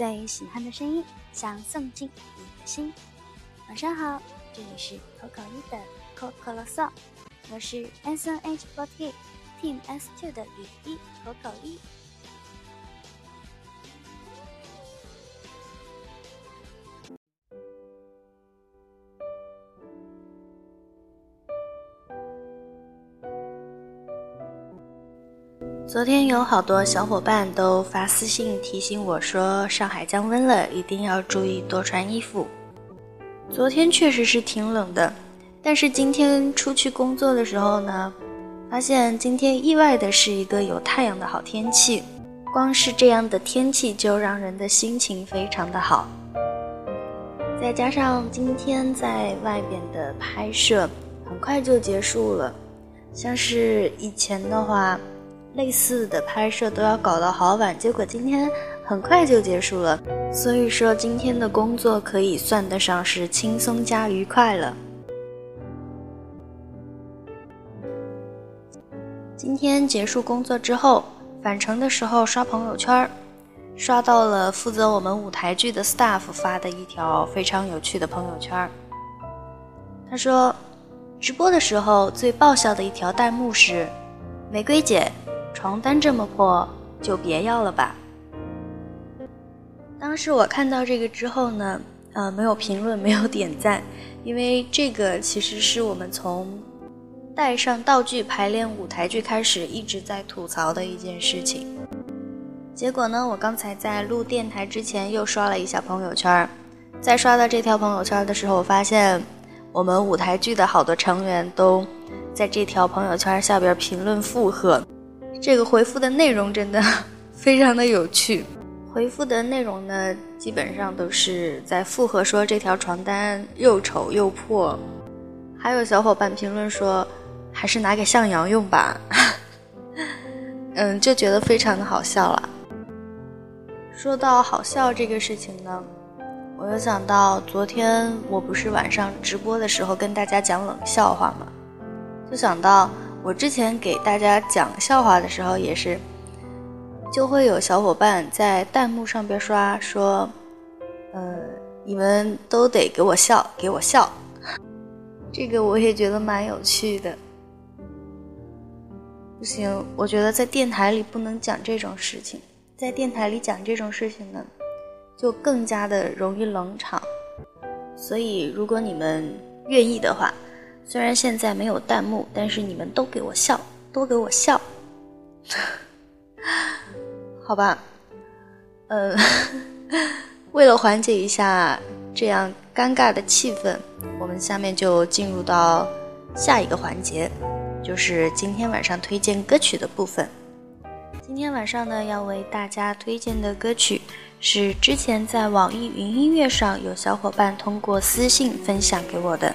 最喜欢的声音，想送进你的心。晚上好，这里是口口一的口口啰嗦，我是 S N H forty Team S two 的雨衣口口一。昨天有好多小伙伴都发私信提醒我说，上海降温了，一定要注意多穿衣服。昨天确实是挺冷的，但是今天出去工作的时候呢，发现今天意外的是一个有太阳的好天气。光是这样的天气就让人的心情非常的好，再加上今天在外边的拍摄很快就结束了，像是以前的话。类似的拍摄都要搞到好晚，结果今天很快就结束了，所以说今天的工作可以算得上是轻松加愉快了。今天结束工作之后，返程的时候刷朋友圈，刷到了负责我们舞台剧的 staff 发的一条非常有趣的朋友圈。他说，直播的时候最爆笑的一条弹幕是：“玫瑰姐。”床单这么破，就别要了吧。当时我看到这个之后呢，呃，没有评论，没有点赞，因为这个其实是我们从带上道具排练舞台剧开始一直在吐槽的一件事情。结果呢，我刚才在录电台之前又刷了一下朋友圈，在刷到这条朋友圈的时候，我发现我们舞台剧的好多成员都在这条朋友圈下边评论附和。这个回复的内容真的 非常的有趣，回复的内容呢，基本上都是在附和说这条床单又丑又破，还有小伙伴评论说，还是拿给向阳用吧，嗯，就觉得非常的好笑了。说到好笑这个事情呢，我又想到昨天我不是晚上直播的时候跟大家讲冷笑话吗？就想到。我之前给大家讲笑话的时候，也是，就会有小伙伴在弹幕上边刷说：“呃，你们都得给我笑，给我笑。”这个我也觉得蛮有趣的。不行，我觉得在电台里不能讲这种事情，在电台里讲这种事情呢，就更加的容易冷场。所以，如果你们愿意的话。虽然现在没有弹幕，但是你们都给我笑，都给我笑，好吧？呃，为了缓解一下这样尴尬的气氛，我们下面就进入到下一个环节，就是今天晚上推荐歌曲的部分。今天晚上呢，要为大家推荐的歌曲是之前在网易云音乐上有小伙伴通过私信分享给我的。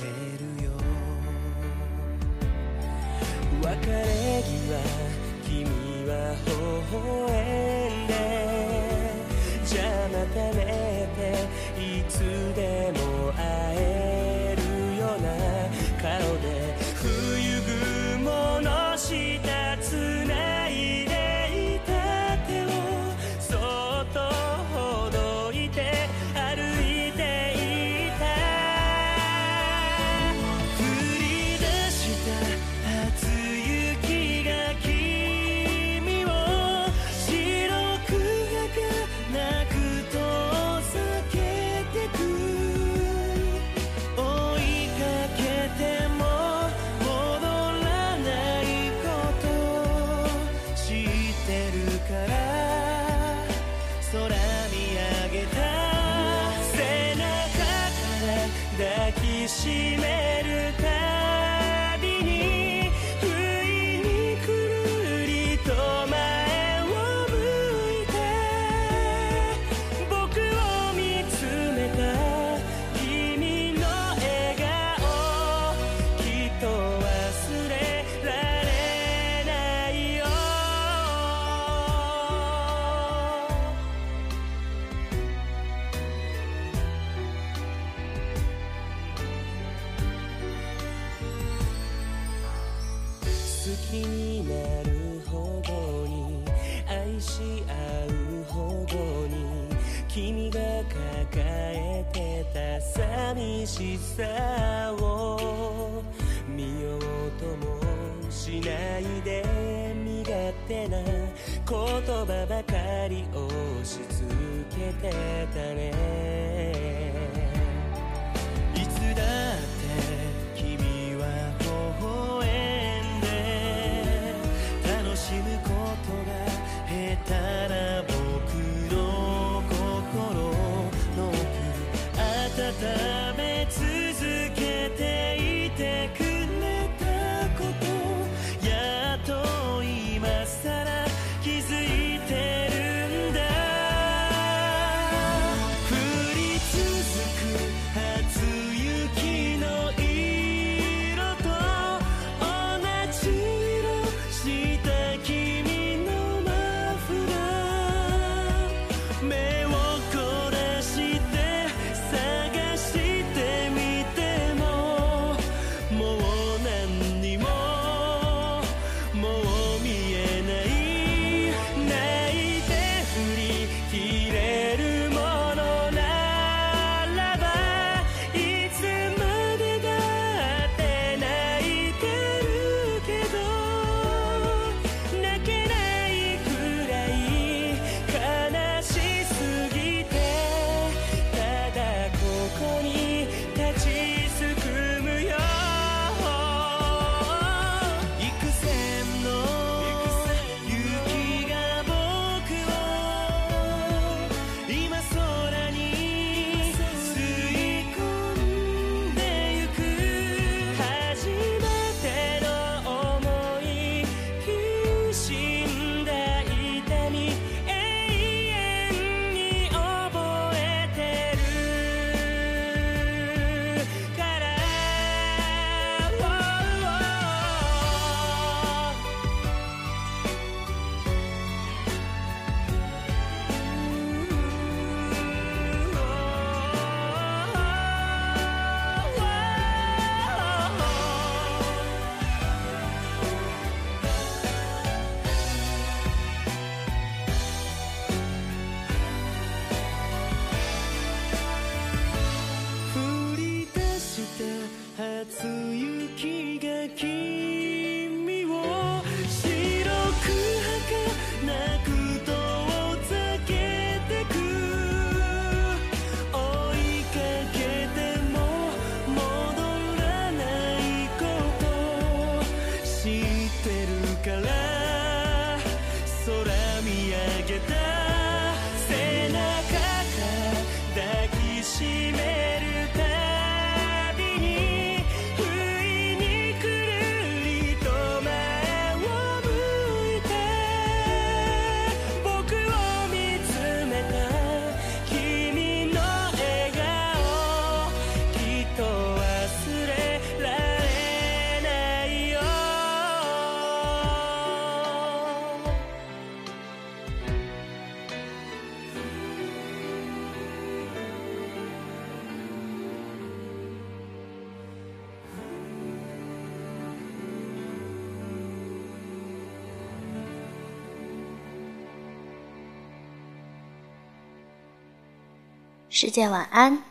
てるよ。別れ際君は微笑んでじゃあまたねっていつでも会え愛し合うほどに君が抱えてた寂しさを見ようともしないで身勝手な言葉ばかり押し付けてたね世界晚安。